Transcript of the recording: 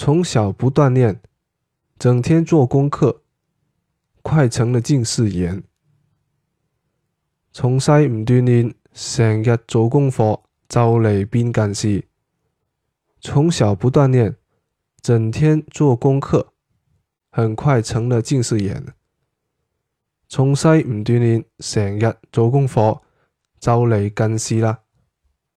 从小不锻炼，整天做功课，快成了近视眼。从细唔锻炼，成日做功课，就嚟变近视。从小不锻炼，整天做功课，很快成了近视眼。从细唔锻炼，成日做功课，就嚟近视啦。